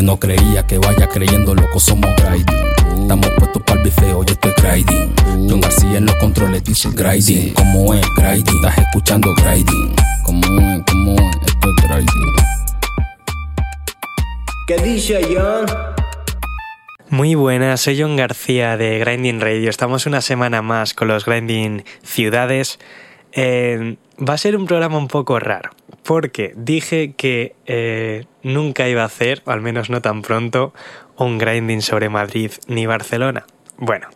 que no creía que vaya creyendo, loco, somos grinding. Estamos puestos para el bifeo, yo estoy grinding. John García en los controles dice grinding. Como es grinding? Estás escuchando grinding. Como es? Como es? Esto es grinding. ¿Qué dice John? Muy buenas, soy John García de Grinding Radio. Estamos una semana más con los Grinding Ciudades. Eh, va a ser un programa un poco raro, porque dije que eh, nunca iba a hacer, o al menos no tan pronto, un grinding sobre Madrid ni Barcelona. Bueno,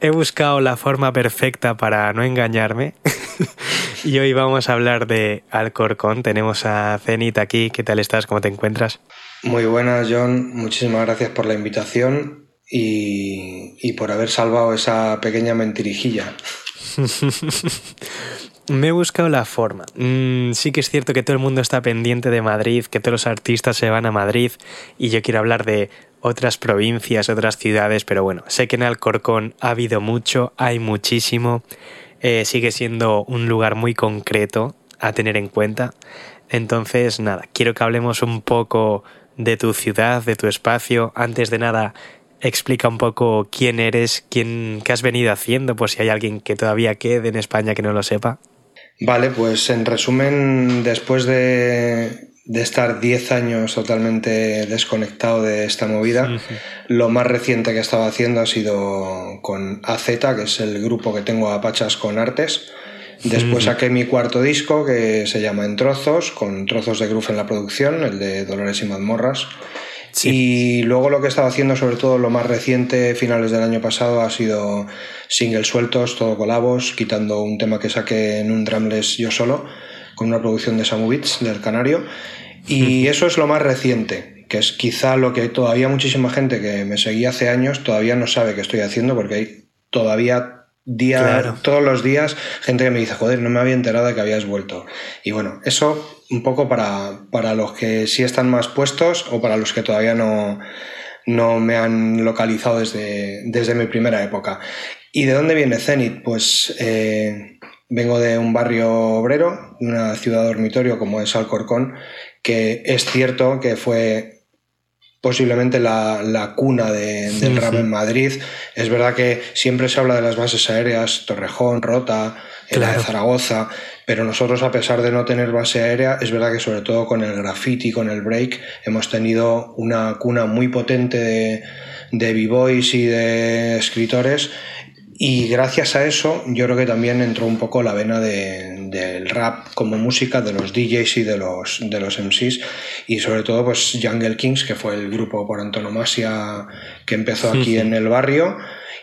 he buscado la forma perfecta para no engañarme. y hoy vamos a hablar de Alcorcón. Tenemos a Zenit aquí. ¿Qué tal estás? ¿Cómo te encuentras? Muy buenas, John. Muchísimas gracias por la invitación y, y por haber salvado esa pequeña mentirijilla. Me he buscado la forma. Mm, sí que es cierto que todo el mundo está pendiente de Madrid, que todos los artistas se van a Madrid y yo quiero hablar de otras provincias, otras ciudades, pero bueno, sé que en Alcorcón ha habido mucho, hay muchísimo, eh, sigue siendo un lugar muy concreto a tener en cuenta. Entonces, nada, quiero que hablemos un poco de tu ciudad, de tu espacio. Antes de nada, explica un poco quién eres, quién, qué has venido haciendo, por si hay alguien que todavía quede en España que no lo sepa. Vale, pues en resumen, después de, estar 10 años totalmente desconectado de esta movida, lo más reciente que estaba haciendo ha sido con AZ, que es el grupo que tengo a Pachas con Artes. Después saqué mi cuarto disco que se llama En Trozos, con trozos de groove en la producción, el de Dolores y Mazmorras. Y luego lo que he estado haciendo, sobre todo lo más reciente, finales del año pasado, ha sido singles sueltos, todo colabos, quitando un tema que saqué en un drumless yo solo, con una producción de Samu Beats, del Canario. Y eso es lo más reciente, que es quizá lo que todavía muchísima gente que me seguía hace años todavía no sabe que estoy haciendo, porque hay todavía día, todos los días, gente que me dice, joder, no me había enterado de que habías vuelto. Y bueno, eso un poco para, para los que sí están más puestos o para los que todavía no, no me han localizado desde, desde mi primera época. ¿Y de dónde viene Zenit? Pues eh, vengo de un barrio obrero, una ciudad dormitorio como es Alcorcón, que es cierto que fue posiblemente la, cuna del rap en Madrid. Es verdad que siempre se habla de las bases aéreas, Torrejón, Rota, la de Zaragoza, pero nosotros a pesar de no tener base aérea, es verdad que sobre todo con el graffiti, con el break, hemos tenido una cuna muy potente de, de b-boys y de escritores y gracias a eso yo creo que también entró un poco la vena del rap como música, de los DJs y de los, de los MCs y sobre todo pues Jungle Kings, que fue el grupo por antonomasia que empezó aquí en el barrio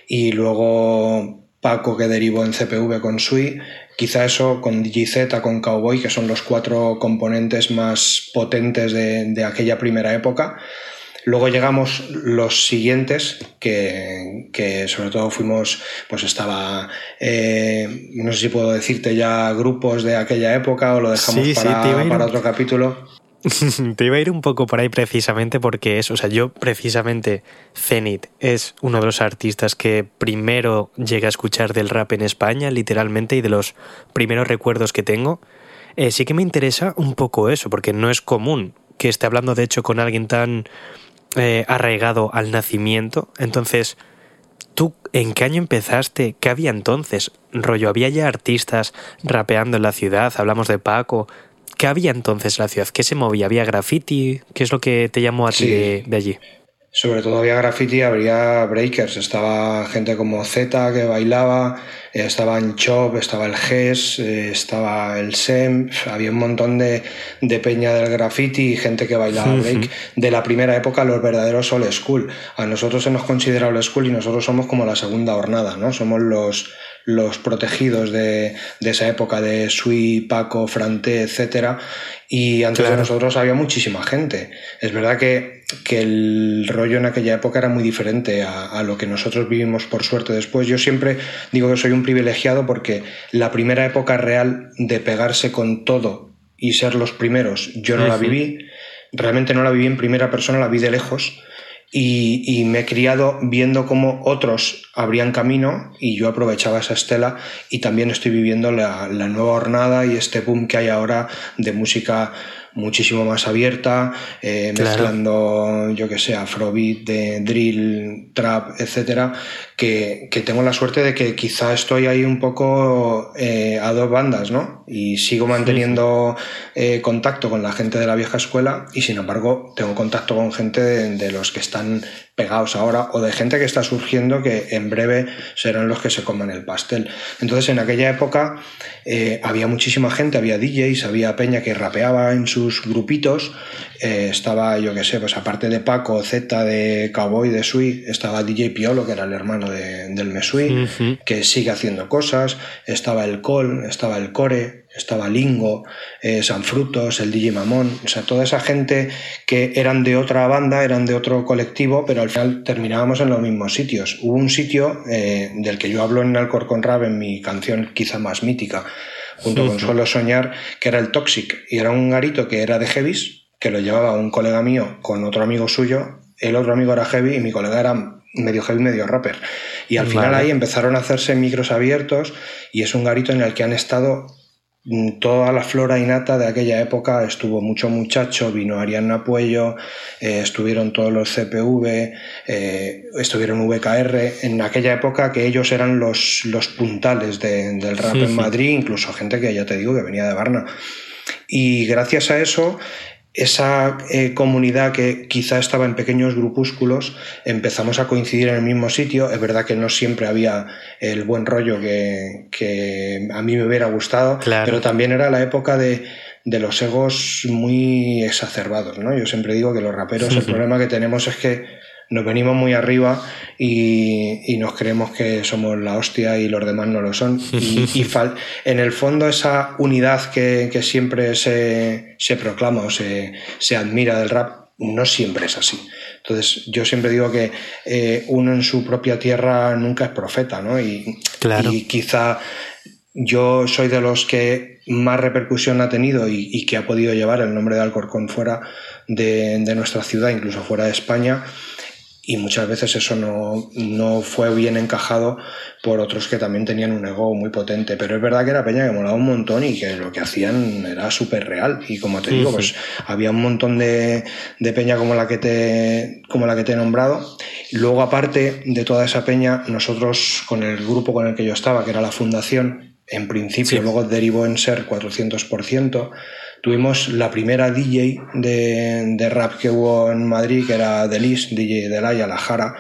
y luego Paco que derivó en CPV con Sui, quizá eso con DJZ, con Cowboy, que son los cuatro componentes más potentes de, de aquella primera época Luego llegamos los siguientes, que, que sobre todo fuimos, pues estaba, eh, no sé si puedo decirte ya grupos de aquella época o lo dejamos para, para otro capítulo. te iba a ir un poco por ahí precisamente porque es, o sea, yo precisamente Zenit es uno de los artistas que primero llega a escuchar del rap en España, literalmente, y de los primeros recuerdos que tengo. Eh, sí que me interesa un poco eso, porque no es común que esté hablando de hecho con alguien tan eh, arraigado al nacimiento. Entonces, ¿tú en qué año empezaste? ¿Qué había entonces? Rollo, ¿había ya artistas rapeando en la ciudad? Hablamos de Paco. ¿Qué había entonces en la ciudad? ¿Qué se movía? ¿Había graffiti? ¿Qué es lo que te llamó a ti de allí? Sobre todo había graffiti, habría breakers, estaba gente como Z que bailaba, eh, estaba en Chop, estaba el GES, eh, estaba el SEM, había un montón de, de peña del graffiti y gente que bailaba break de la primera época, los verdaderos old school. A nosotros se nos considera old school y nosotros somos como la segunda hornada, ¿no? Somos los, los protegidos de, de esa época de Sui, Paco, Frante, etcétera, y antes de nosotros había muchísima gente. Es verdad que, que, el rollo en aquella época era muy diferente a, a, lo que nosotros vivimos por suerte después. Yo siempre digo que soy un privilegiado porque la primera época real de pegarse con todo y ser los primeros, yo no la viví. Realmente no la viví en primera persona, la vi de lejos y, me he criado viendo cómo otros abrían camino y yo aprovechaba esa estela y también estoy viviendo la, nueva hornada y este boom que hay ahora de música muchísimo más abierta, eh, mezclando, yo que sé, afrobeat, de drill, trap, etcétera, que, que, tengo la suerte de que quizá estoy ahí un poco eh, a dos bandas, ¿no? Y sigo manteniendo eh, contacto con la gente de la vieja escuela y sin embargo tengo contacto con gente de los que están pegados ahora o de gente que está surgiendo que en breve serán los que se coman el pastel. Entonces en aquella época eh, había muchísima gente, había DJs, había Peña que rapeaba en sus grupitos, eh, estaba yo que sé, pues aparte de Paco, Z, de Cowboy, de Sui, estaba DJ Piolo, que era el hermano del Mesui, que sigue haciendo cosas, estaba el Col, estaba el Core, estaba Lingo, eh, San Frutos, el DJ Mamón, o sea, toda esa gente que eran de otra banda, eran de otro colectivo, pero al final terminábamos en los mismos sitios. Hubo un sitio eh, del que yo hablo en Alcorcón Rap, en mi canción quizá más mítica, junto con Suelo Soñar, que era el Toxic, y era un garito que era de Heavis, que lo llevaba un colega mío con otro amigo suyo, el otro amigo era heavy y mi colega era medio heavy, medio rapper. Y al final ahí empezaron a hacerse micros abiertos y es un garito en el que han estado toda la flora innata de aquella época estuvo mucho muchacho, vino Ariana Puello, eh, estuvieron todos los CPV, eh, estuvieron VKR, en aquella época que ellos eran los, los puntales del rap en Madrid, incluso gente que ya te digo que venía de Varna. Y gracias a eso esa eh, comunidad que quizá estaba en pequeños grupúsculos, empezamos a coincidir en el mismo sitio. Es verdad que no siempre había el buen rollo que, que a mí me hubiera gustado, pero también era la época de, de, los egos muy exacerbados. ¿no? Yo siempre digo que los raperos, el problema que tenemos es que nos venimos muy arriba y, nos creemos que somos la hostia y los demás no lo son. Y, en el fondo esa unidad que, siempre se, proclama o se, admira del rap no siempre es así. Entonces yo siempre digo que eh, uno en su propia tierra nunca es profeta, ¿no? Y, y quizá yo soy de los que más repercusión ha tenido y, que ha podido llevar el nombre de Alcorcón fuera de, de nuestra ciudad, incluso fuera de España y muchas veces eso no, fue bien encajado por otros que también tenían un ego muy potente. Pero es verdad que era Peña que molaba un montón y que lo que hacían era súper real. Y como te digo, pues había un montón de, Peña como la, que te, como la que te he nombrado. Luego, aparte de toda esa Peña, nosotros con el grupo con el que yo estaba, que era la Fundación, en principio, luego derivó en ser 400%. Tuvimos la primera DJ de, rap que hubo en Madrid, que era Delis, DJ de La La Jara.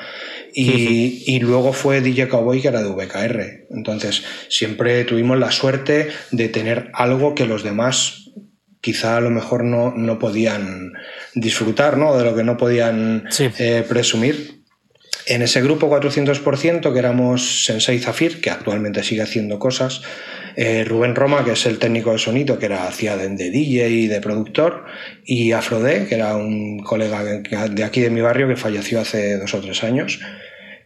Y, y, luego fue DJ Cowboy que era de VKR. Entonces, siempre tuvimos la suerte de tener algo que los demás quizá a lo mejor no, no podían disfrutar, ¿no? De lo que no podían eh, presumir. En ese grupo 400%, que éramos Sensei Zafir, que actualmente sigue haciendo cosas, eh, Rubén Roma, que es el técnico de sonido, que era hacía de, DJ y de productor, y Afrodé, que era un colega de aquí de mi barrio que falleció hace dos o tres años.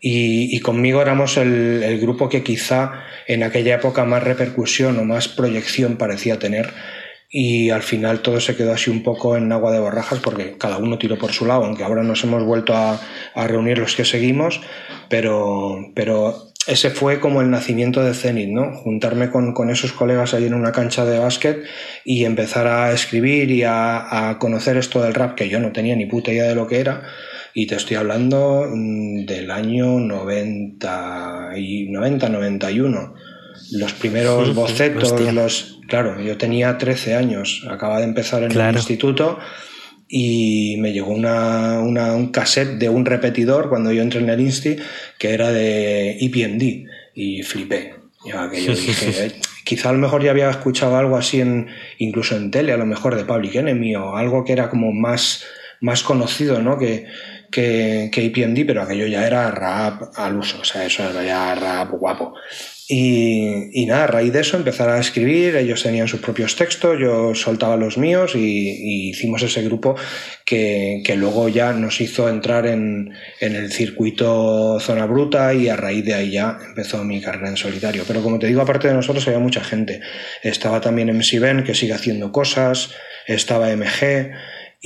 Y, conmigo éramos el, grupo que quizá en aquella época más repercusión o más proyección parecía tener. Y al final todo se quedó así un poco en agua de borrajas porque cada uno tiró por su lado, aunque ahora nos hemos vuelto a, a reunir los que seguimos, pero, pero ese fue como el nacimiento de Zenith, ¿no? Juntarme con, con, esos colegas ahí en una cancha de básquet y empezar a escribir y a, a, conocer esto del rap que yo no tenía ni puta idea de lo que era. Y te estoy hablando mm, del año 90 y 90, 91. Los primeros bocetos, los... Claro, yo tenía 13 años, acaba de empezar en el instituto y me llegó una, una, un cassette de un repetidor cuando yo entré en el Insti que era de EPMD y flipé. Yo dije, eh, quizá a lo mejor ya había escuchado algo así en, incluso en tele, a lo mejor de Public Enemy o algo que era como más, más conocido, ¿no? Que, que, que EPMD, pero aquello ya era rap al uso, o sea, eso era ya rap guapo. Y, y, nada, a raíz de eso empezar a escribir, ellos tenían sus propios textos, yo soltaba los míos y, hicimos ese grupo que, que, luego ya nos hizo entrar en, en, el circuito Zona Bruta y a raíz de ahí ya empezó mi carrera en solitario. Pero como te digo, aparte de nosotros había mucha gente. Estaba también MC Ben, que sigue haciendo cosas, estaba MG,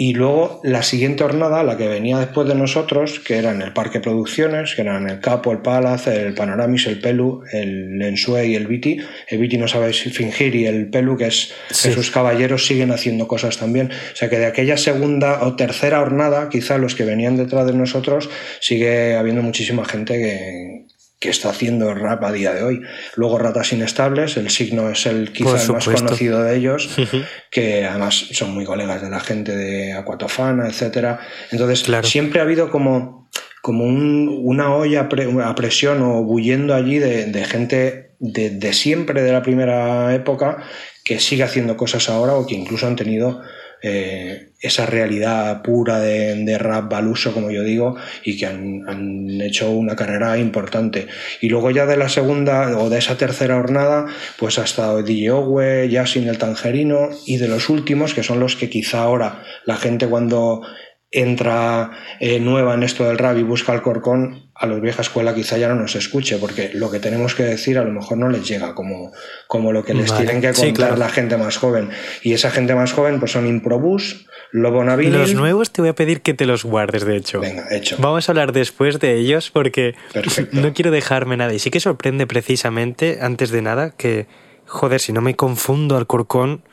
Y luego la siguiente jornada, la que venía después de nosotros, que era en el Parque Producciones, que eran el Capo, el Palace, el Panoramis, el Pelu, el Ensue y el Viti. El Viti no sabe fingir y el Pelu, que es que sus caballeros siguen haciendo cosas también. O sea que de aquella segunda o tercera jornada, quizá los que venían detrás de nosotros, sigue habiendo muchísima gente que, que está haciendo rap a día de hoy. Luego Ratas Inestables, el signo es el quizás el más conocido de ellos, que además son muy colegas de la gente de Aquatofana, etcétera. Entonces, siempre ha habido como, como una olla a presión o bullendo allí de, gente de, de, siempre de la primera época que sigue haciendo cosas ahora o que incluso han tenido eh, esa realidad pura de, rap baluso, como yo digo, y que han, hecho una carrera importante. Y luego ya de la segunda o de esa tercera jornada, pues ha estado DJ Owe, Yasin el Tangerino, y de los últimos, que son los que quizá ahora la gente cuando entra eh, nueva en esto del rap y busca el corcón, a los vieja escuela quizá ya no nos escuche, porque lo que tenemos que decir a lo mejor no les llega como, como lo que les tienen que contar la gente más joven. Y esa gente más joven pues son Improbus, Lobo Navinil... Los nuevos te voy a pedir que te los guardes, de hecho. Venga, hecho. Vamos a hablar después de ellos porque no quiero dejarme nada. Y sí que sorprende precisamente, antes de nada, que, joder, si no me confundo, al corcón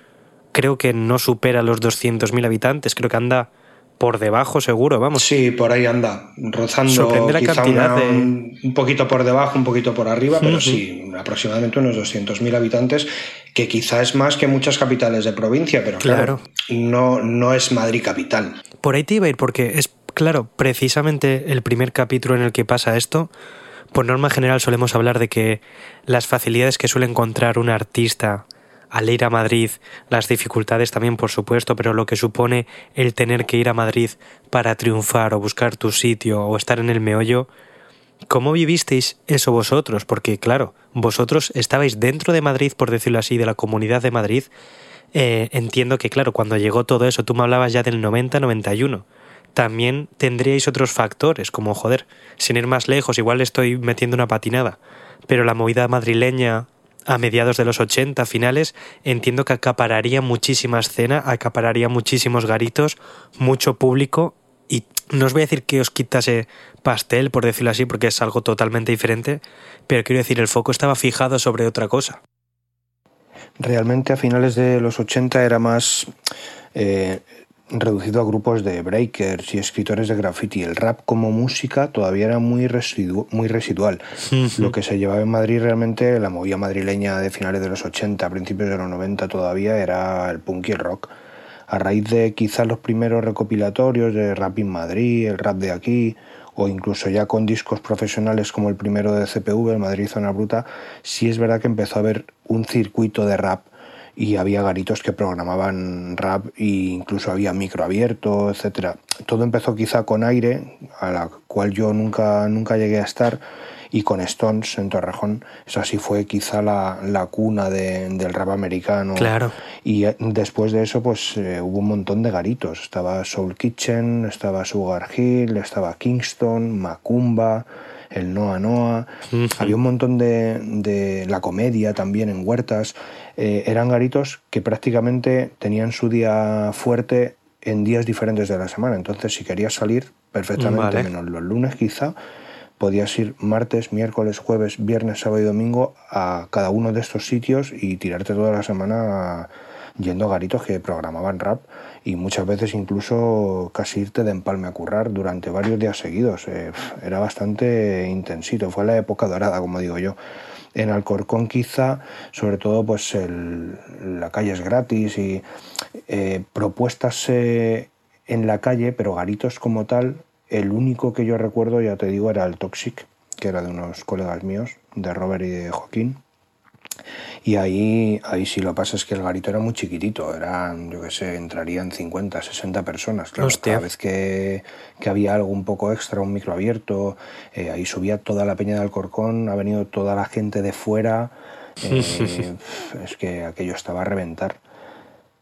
creo que no supera los 200.000 habitantes, creo que anda por debajo seguro, vamos. Sí, por ahí anda, rozando quizá un poquito por debajo, un poquito por arriba, pero sí, aproximadamente unos 200.000 habitantes, que quizá es más que muchas capitales de provincia, pero claro, no, no es Madrid capital. Por ahí te iba a ir, porque es, claro, precisamente el primer capítulo en el que pasa esto, por norma general solemos hablar de que las facilidades que suele encontrar un artista al ir a Madrid, las dificultades también, por supuesto, pero lo que supone el tener que ir a Madrid para triunfar o buscar tu sitio o estar en el meollo, ¿cómo vivisteis eso vosotros? Porque, claro, vosotros estabais dentro de Madrid, por decirlo así, de la comunidad de Madrid. Eh, entiendo que, claro, cuando llegó todo eso, tú me hablabas ya del 90-91 también tendríais otros factores, como joder, sin ir más lejos, igual estoy metiendo una patinada, pero la movida madrileña a mediados de los 80 finales, entiendo que acapararía muchísima escena, acapararía muchísimos garitos, mucho público y no os voy a decir que os quitase pastel, por decirlo así, porque es algo totalmente diferente, pero quiero decir, el foco estaba fijado sobre otra cosa. Realmente a finales de los 80 era más eh, reducido a grupos de breakers y escritores de graffiti. El rap como música todavía era muy, muy residual. Lo que se llevaba en Madrid realmente, la movida madrileña de finales de los 80, principios de los 90 todavía, era el punk y el rock. A raíz de quizás los primeros recopilatorios de Rap in Madrid, el rap de aquí, o incluso ya con discos profesionales como el primero de CPV, el Madrid Zona Bruta, sí es verdad que empezó a haber un circuito de rap y había garitos que programaban rap e incluso había micro abierto, etcétera. Todo empezó quizá con aire, a la cual yo nunca, nunca llegué a estar, y con Stones en Torrejón. Esa sí fue quizá la, la cuna del rap americano. Claro. Y eh, después de eso, pues eh, hubo un montón de garitos. Estaba Soul Kitchen, estaba Sugar Hill, estaba Kingston, Macumba el Noa Noa, había un montón de, de, la comedia también en huertas. Eh, eran garitos que prácticamente tenían su día fuerte en días diferentes de la semana. Entonces, si querías salir, perfectamente, menos los lunes quizá, podías ir martes, miércoles, jueves, viernes, sábado y domingo a cada uno de estos sitios y tirarte toda la semana yendo a garitos que programaban rap y muchas veces incluso casi irte de empalme a currar durante varios días seguidos. Eh, era bastante intensito, fue la época dorada, como digo yo. En Alcorcón quizá, sobre todo, pues el, la calle es gratis y eh, propuestas eh, en la calle, pero garitos como tal, el único que yo recuerdo, ya te digo, era el Toxic, que era de unos colegas míos, de Robert y de Joaquín. Y ahí, ahí sí lo pasa es que el garito era muy chiquitito, eran, yo qué sé, entrarían 50, 60 personas. Claro, cada vez que, que, había algo un poco extra, un micro abierto, eh, ahí subía toda la peña de Alcorcón, ha venido toda la gente de fuera. Eh, es que aquello estaba a reventar.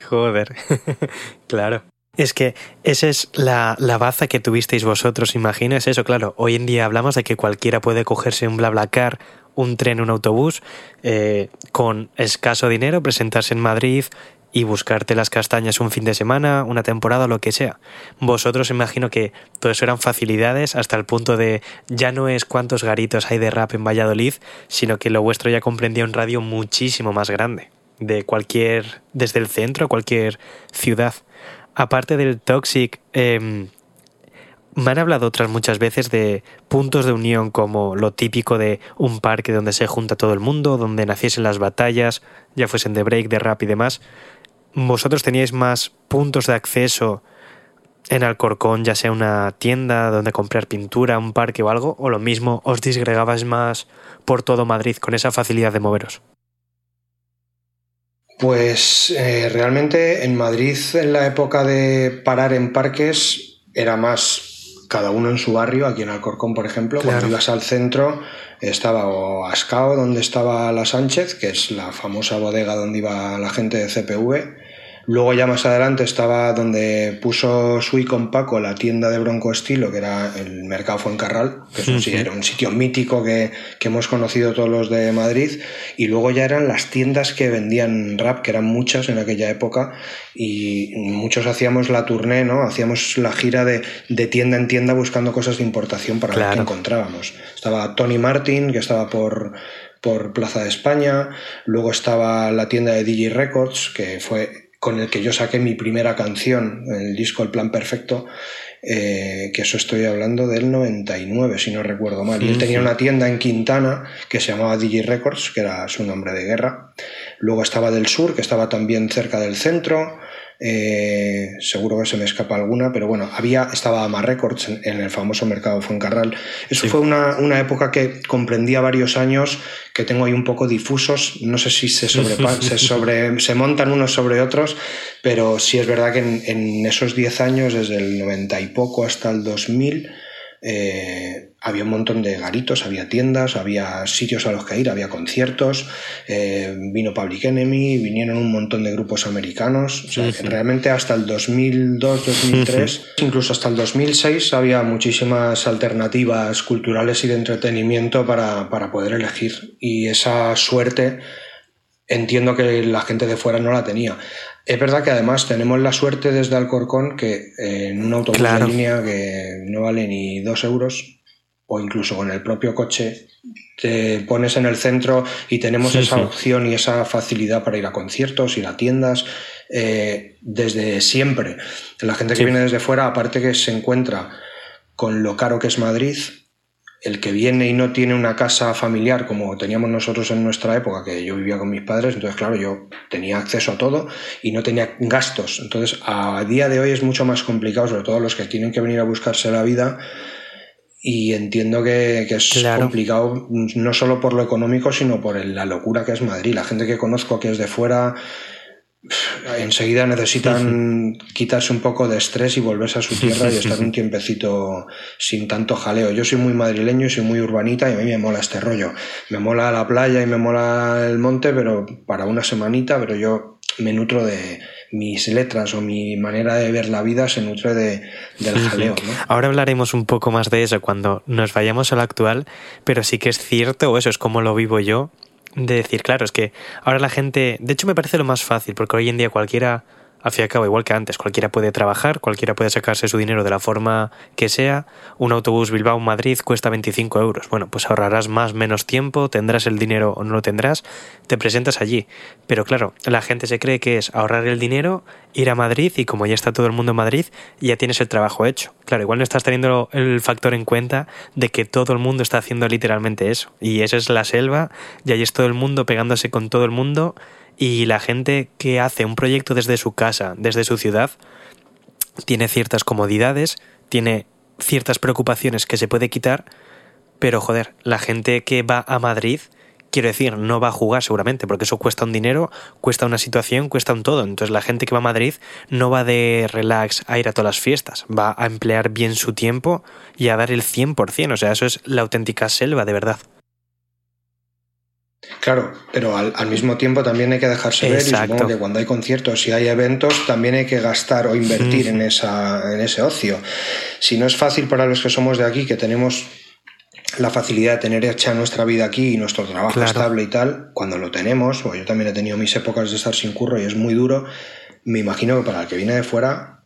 Joder, claro. Es que esa es la, la, baza que tuvisteis vosotros, imagino, es eso, claro. Hoy en día hablamos de que cualquiera puede cogerse un BlaBlaCar un tren, un autobús, eh, con escaso dinero, presentarse en Madrid y buscarte las castañas un fin de semana, una temporada lo que sea. Vosotros imagino que todo eso eran facilidades hasta el punto de ya no es cuántos garitos hay de rap en Valladolid, sino que lo vuestro ya comprendía un radio muchísimo más grande, de cualquier, desde el centro a cualquier ciudad. Aparte del Toxic, em, me han hablado otras muchas veces de puntos de unión como lo típico de un parque donde se junta todo el mundo, donde naciesen las batallas, ya fuesen de break, de rap y demás. ¿Vosotros teníais más puntos de acceso en Alcorcón, ya sea una tienda donde comprar pintura, un parque o algo? ¿O lo mismo os disgregabais más por todo Madrid con esa facilidad de moveros? Pues eh, realmente en Madrid en la época de parar en parques era más cada uno en su barrio, aquí en Alcorcón, por ejemplo, cuando ibas al centro estaba o Ascao, donde estaba la Sánchez, que es la famosa bodega donde iba la gente de CPV, Luego ya más adelante estaba donde puso Sui con Paco la tienda de Bronco Estilo, que era el Mercado Fuencarral, que eso sí, era un sitio mítico que, que, hemos conocido todos los de Madrid. Y luego ya eran las tiendas que vendían rap, que eran muchas en aquella época, y muchos hacíamos la tournée, ¿no? Hacíamos la gira de, de tienda en tienda buscando cosas de importación para ver qué encontrábamos. Estaba Tony Martin, que estaba por por Plaza de España, luego estaba la tienda de DJ Records, que fue con el que yo saqué mi primera canción, el disco El Plan Perfecto, eh, que eso estoy hablando del 99, si no recuerdo mal. Y él tenía una tienda en Quintana que se llamaba DJ Records, que era su nombre de guerra. Luego estaba del sur, que estaba también cerca del centro. Eh, seguro que se me escapa alguna, pero bueno, había, estaba Ama Records en, el famoso mercado Fuencarral. Eso fue una, una, época que comprendía varios años, que tengo ahí un poco difusos, no sé si se, se, sobre, se montan unos sobre otros, pero sí es verdad que en, en esos 10 años, desde el 90 y poco hasta el 2000, eh, había un montón de garitos, había tiendas, había sitios a los que ir, había conciertos, eh, vino Public Enemy, vinieron un montón de grupos americanos. realmente hasta el 2002, 2003, incluso hasta el 2006 había muchísimas alternativas culturales y de entretenimiento para, para poder elegir. Y esa suerte entiendo que la gente de fuera no la tenía. Es verdad que además tenemos la suerte desde Alcorcón que eh, en un autobús de línea que no vale ni dos euros o incluso con el propio coche te pones en el centro y tenemos esa opción y esa facilidad para ir a conciertos, ir a tiendas, eh, desde siempre. La gente que viene desde fuera, aparte que se encuentra con lo caro que es Madrid, el que viene y no tiene una casa familiar como teníamos nosotros en nuestra época, que yo vivía con mis padres, entonces claro, yo tenía acceso a todo y no tenía gastos. Entonces a día de hoy es mucho más complicado, sobre todo los que tienen que venir a buscarse la vida. Y entiendo que, es complicado no solo por lo económico, sino por la locura que es Madrid. La gente que conozco que es de fuera enseguida necesitan quitarse un poco de estrés y volverse a su tierra y estar un tiempecito sin tanto jaleo. Yo soy muy madrileño y soy muy urbanita y a mí me mola este rollo. Me mola la playa y me mola el monte, pero para una semanita, pero yo me nutro de mis letras o mi manera de ver la vida se nutre de, del jaleo. Ahora hablaremos un poco más de eso cuando nos vayamos al actual, pero sí que es cierto, o eso es como lo vivo yo, de decir, claro, es que ahora la gente, de hecho me parece lo más fácil, porque hoy en día cualquiera al fin y al cabo, igual que antes, cualquiera puede trabajar, cualquiera puede sacarse su dinero de la forma que sea. Un autobús Bilbao-Madrid cuesta 25 euros. Bueno, pues ahorrarás más, menos tiempo, tendrás el dinero o no lo tendrás, te presentas allí. Pero claro, la gente se cree que es ahorrar el dinero, ir a Madrid y como ya está todo el mundo en Madrid, ya tienes el trabajo hecho. Claro, igual no estás teniendo el factor en cuenta de que todo el mundo está haciendo literalmente eso. Y esa es la selva, y ahí es todo el mundo pegándose con todo el mundo y la gente que hace un proyecto desde su casa, desde su ciudad, tiene ciertas comodidades, tiene ciertas preocupaciones que se puede quitar, pero joder, la gente que va a Madrid, quiero decir, no va a jugar seguramente, porque eso cuesta un dinero, cuesta una situación, cuesta un todo. Entonces la gente que va a Madrid no va de relax a ir a todas las fiestas, va a emplear bien su tiempo y a dar el 100%. O sea, eso es la auténtica selva, de verdad. Claro, pero al, mismo tiempo también hay que dejarse ver y supongo que cuando hay conciertos y hay eventos también hay que gastar o invertir en, esa, en ese ocio. Si no es fácil para los que somos de aquí, que tenemos la facilidad de tener hecha nuestra vida aquí y nuestro trabajo estable y tal, cuando lo tenemos, o yo también he tenido mis épocas de estar sin curro y es muy duro, me imagino que para el que viene de fuera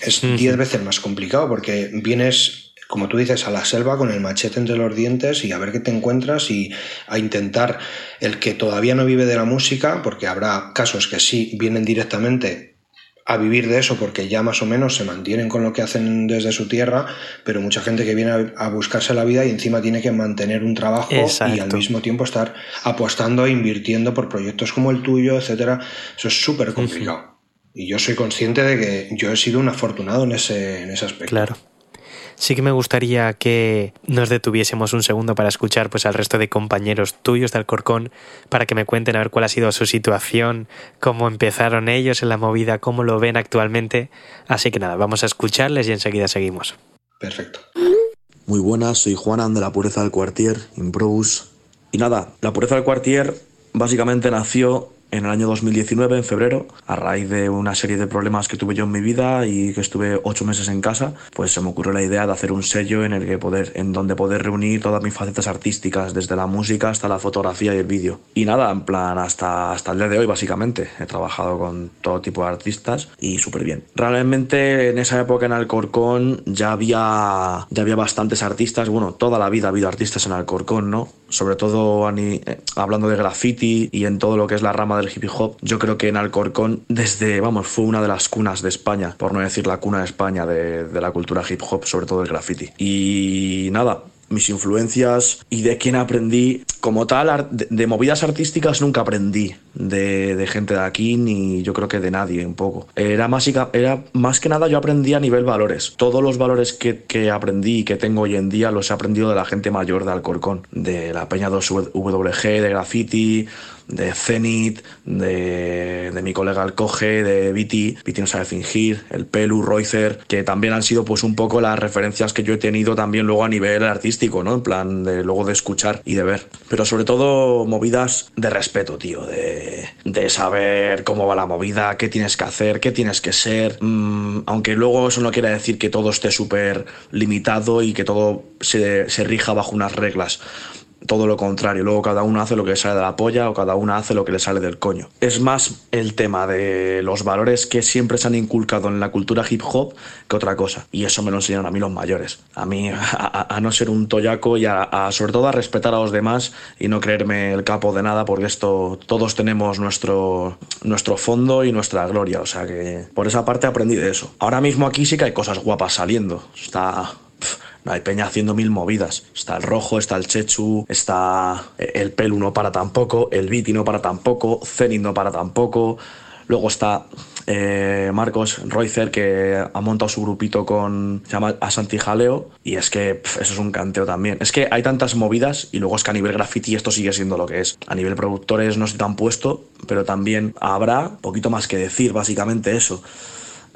es 10 veces más complicado porque vienes, como tú dices, a la selva con el machete entre los dientes y a ver qué te encuentras y a intentar el que todavía no vive de la música, porque habrá casos que sí vienen directamente a vivir de eso porque ya más o menos se mantienen con lo que hacen desde su tierra, pero mucha gente que viene a, buscarse la vida y encima tiene que mantener un trabajo y al mismo tiempo estar apostando e invirtiendo por proyectos como el tuyo, etcétera. Eso es súper complicado. Y yo soy consciente de que yo he sido un afortunado en ese, en ese aspecto. Claro sí que me gustaría que nos detuviésemos un segundo para escuchar pues al resto de compañeros tuyos del Corcón para que me cuenten a ver cuál ha sido su situación, cómo empezaron ellos en la movida, cómo lo ven actualmente. Así que nada, vamos a escucharles y enseguida seguimos. Perfecto. Muy buenas, soy Juanan de la Pureza del Cuartier, Improbus. Y nada, la Pureza del Cuartier básicamente nació en el año 2019, en febrero, a raíz de una serie de problemas que tuve yo en mi vida y que estuve ocho meses en casa, pues se me ocurrió la idea de hacer un sello en el que poder, en donde poder reunir todas mis facetas artísticas, desde la música hasta la fotografía y el vídeo. Y nada, en plan, hasta, hasta el día de hoy, básicamente. He trabajado con todo tipo de artistas y súper bien. Realmente en esa época en Alcorcón ya había, ya había bastantes artistas, bueno, toda la vida ha habido artistas en Alcorcón, ¿no? Sobre todo eh, hablando de graffiti y en todo lo que es la rama del hip hop, yo creo que en Alcorcón, desde, vamos, fue una de las cunas de España, por no decir la cuna de España de, de la cultura hip hop, sobre todo el graffiti. Y nada, mis influencias y de quién aprendí. Como tal, de, movidas artísticas nunca aprendí de, gente de aquí, ni yo creo que de nadie un poco. Era más, era más que nada yo aprendí a nivel valores. Todos los valores que, que aprendí y que tengo hoy en día los he aprendido de la gente mayor de Alcorcón, de la Peña 2WG, de Graffiti, de Zenith, de, de mi colega Alcoge, de Viti, Viti no sabe fingir, el Pelu, Reuser, que también han sido pues un poco las referencias que yo he tenido también luego a nivel artístico, ¿no? En plan de luego de escuchar y de ver. Pero sobre todo movidas de respeto, tío, de, de saber cómo va la movida, qué tienes que hacer, qué tienes que ser, mm, aunque luego eso no quiere decir que todo esté súper limitado y que todo se, se rija bajo unas reglas todo lo contrario. Luego cada uno hace lo que le sale de la polla o cada uno hace lo que le sale del coño. Es más el tema de los valores que siempre se han inculcado en la cultura hip hop que otra cosa. Y eso me lo enseñaron a mí los mayores. A mí, a, no ser un toyaco y a, sobre todo a respetar a los demás y no creerme el capo de nada porque esto todos tenemos nuestro, nuestro fondo y nuestra gloria. O sea que por esa parte aprendí de eso. Ahora mismo aquí sí que hay cosas guapas saliendo. Está hay peña haciendo mil movidas. Está el rojo, está el chechu, está el pelu no para tampoco, el viti no para tampoco, zenit no para tampoco. Luego está eh, Marcos Reuser que ha montado su grupito con. se llama Asanti Jaleo. Y es que eso es un canteo también. Es que hay tantas movidas y luego es que a nivel graffiti esto sigue siendo lo que es. A nivel productores no estoy tan puesto, pero también habrá poquito más que decir, básicamente eso.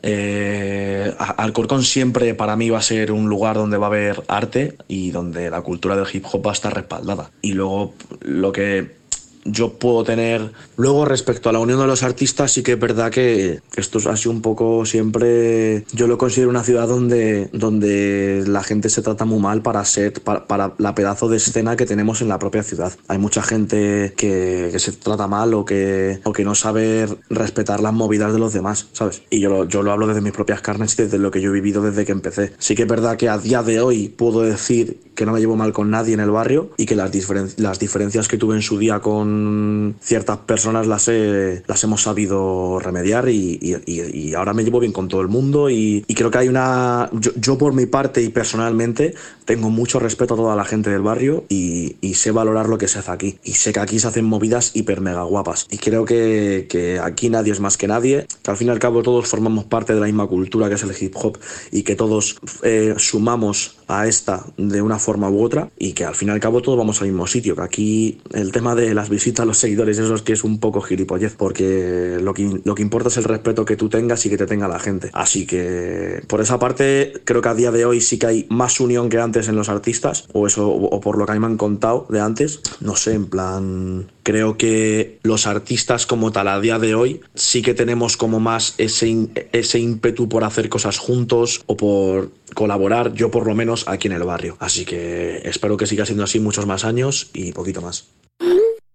Eh, Alcorcón siempre para mí va a ser un lugar donde va a haber arte y donde la cultura del hip hop va a estar respaldada. Y luego lo que yo puedo tener. Luego, respecto a la unión de los artistas, sí que es verdad que, esto ha sido un poco siempre. Yo lo considero una ciudad donde, donde la gente se trata muy mal para ser. Para, la pedazo de escena que tenemos en la propia ciudad. Hay mucha gente que, se trata mal o que, o que no sabe respetar las movidas de los demás, ¿sabes? Y yo lo, yo lo hablo desde mis propias carnes y desde lo que yo he vivido desde que empecé. Sí que es verdad que a día de hoy puedo decir que no me llevo mal con nadie en el barrio y que las, las diferencias que tuve en su día con ciertas personas las, las hemos sabido remediar y, ahora me llevo bien con todo el mundo y, creo que hay una... Yo, por mi parte y personalmente tengo mucho respeto a toda la gente del barrio y, sé valorar lo que se hace aquí. Y sé que aquí se hacen movidas hiper mega guapas. Y creo que, aquí nadie es más que nadie, que al fin y al cabo todos formamos parte de la misma cultura que es el hip hop y que todos eh, sumamos a esta de una forma u otra y que al fin y al cabo todos vamos al mismo sitio, que aquí el tema de las visita a los seguidores esos que es un poco gilipollez, porque lo que, lo que importa es el respeto que tú tengas y que te tenga la gente. Así que por esa parte creo que a día de hoy sí que hay más unión que antes en los artistas, o eso, o por lo que a mí me han contado de antes. No sé, en plan, creo que los artistas como tal a día de hoy sí que tenemos como más ese, ese ímpetu por hacer cosas juntos o por colaborar, yo por lo menos aquí en el barrio. Así que espero que siga siendo así muchos más años y poquito más.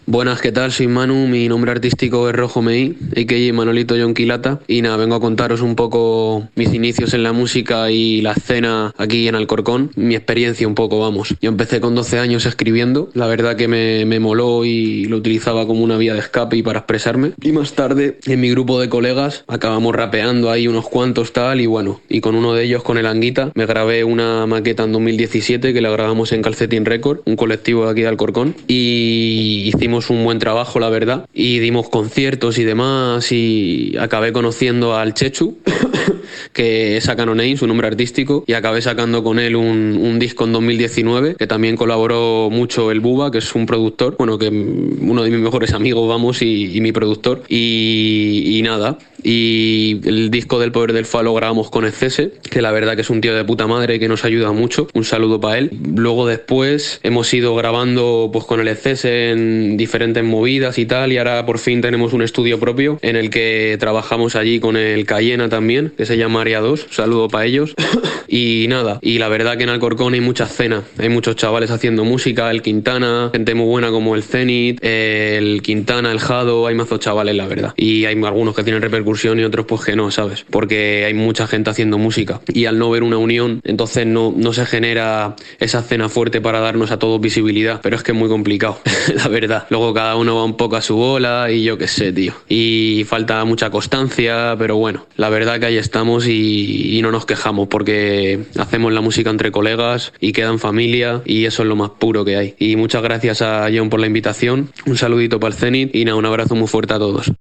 Buenas, ¿qué tal? Soy Manu, mi nombre artístico es Rojo Mei, a.k.a. Manolito Yonquilata, y nada, vengo a contaros un poco mis inicios en la música y la escena aquí en Alcorcón, mi experiencia un poco, vamos. Yo empecé con 12 años escribiendo, la verdad que me, me moló y lo utilizaba como una vía de escape y para expresarme, y más tarde en mi grupo de colegas acabamos rapeando ahí unos cuantos tal, y bueno, y con uno de ellos, con el Anguita, me grabé una maqueta en 2017 que la grabamos en Calcetín Record, un colectivo de aquí de Alcorcón, y hicimos un buen trabajo, la verdad, y dimos conciertos y demás, y acabé conociendo al Chechu, que es Canonein, su nombre artístico, y acabé sacando con él un, disco en 2019, que también colaboró mucho el Buba, que es un productor, bueno, que uno de mis mejores amigos, vamos, y, mi productor, y nada, y el disco del Poder del Fa lo grabamos con Excese, que la verdad que es un tío de puta madre que nos ayuda mucho. Un saludo para él. Luego después hemos ido grabando pues con el Excese en diferentes movidas y tal y ahora por fin tenemos un estudio propio en el que trabajamos allí con el Cayena también, que se llama Aria 2. saludo para ellos. y nada, y la verdad que en Alcorcón hay mucha escena. Hay muchos chavales haciendo música, el Quintana, gente muy buena como el Zenit, el Quintana, el Jado, hay mazos chavales la verdad. Y hay algunos que tienen repercusión y otros pues que no, ¿sabes? Porque hay mucha gente haciendo música y al no ver una unión, entonces no, no se genera esa escena fuerte para darnos a todos visibilidad, pero es que es muy complicado, la verdad. Luego cada uno va un poco a su bola y yo qué sé, tío. Y falta mucha constancia, pero bueno, la verdad que ahí estamos y, no nos quejamos porque hacemos la música entre colegas y queda en familia y eso es lo más puro que hay. Y muchas gracias a John por la invitación, un saludito para el Zenit y nada, un abrazo muy fuerte a todos.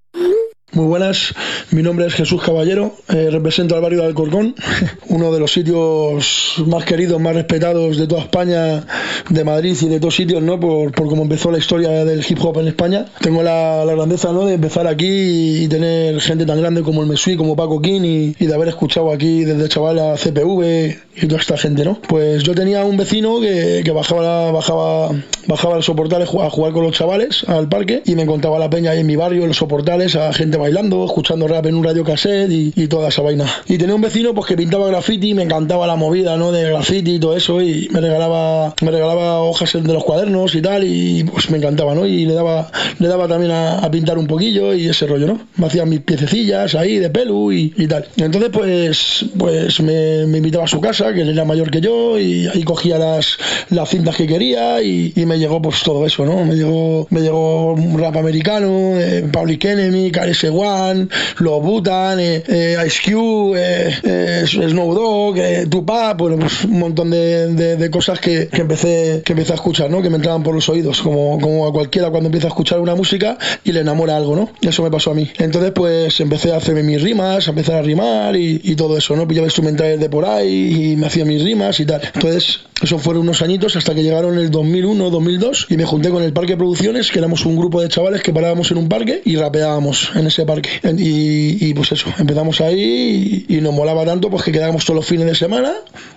Muy buenas, mi nombre es Jesús Caballero, eh, represento al barrio de Alcorcón, uno de los sitios más queridos, más respetados de toda España, de Madrid y de todos sitios, ¿no? Por, por cómo empezó la historia del hip hop en España. Tengo la, la grandeza, ¿no? De empezar aquí y tener gente tan grande como el Mesui, como Paco King y, y, de haber escuchado aquí desde chaval a CPV y toda esta gente, ¿no? Pues yo tenía un vecino que, que bajaba, bajaba, bajaba los soportales a jugar con los chavales al parque y me contaba la peña ahí en mi barrio, en los soportales, a gente bailando, escuchando rap en un radio cassette y, y, toda esa vaina. Y tenía un vecino pues que pintaba graffiti, me encantaba la movida, ¿no? De graffiti y todo eso y me regalaba me regalaba hojas de los cuadernos y tal y pues me encantaba, ¿no? Y le daba le daba también a, a pintar un poquillo y ese rollo, ¿no? Me hacía mis piececillas ahí de pelu y, y tal. Entonces pues pues me, me, invitaba a su casa, que él era mayor que yo y ahí cogía las, las cintas que quería y, y me llegó pues todo eso, ¿no? Me llegó me llegó un rap americano, eh, Public Enemy, KRS One, los Butan, eh, eh, Ice Cube, eh, Snow Dogg, eh, Tupac, bueno, pues un montón de, cosas que, empecé, que empecé a escuchar, ¿no? Que me entraban por los oídos, como, como a cualquiera cuando empieza a escuchar una música y le enamora algo, ¿no? Eso me pasó a mí. Entonces, pues empecé a hacerme mis rimas, a empezar a rimar y, y todo eso, ¿no? Pillaba instrumentales de por ahí y me hacía mis rimas y tal. Entonces, eso fueron unos añitos hasta que llegaron el 2001, 2002 y me junté con el Parque Producciones, que éramos un grupo de chavales que parábamos en un parque y rapeábamos en ese parque. Y, pues eso, empezamos ahí y, y, nos molaba tanto pues que quedábamos todos los fines de semana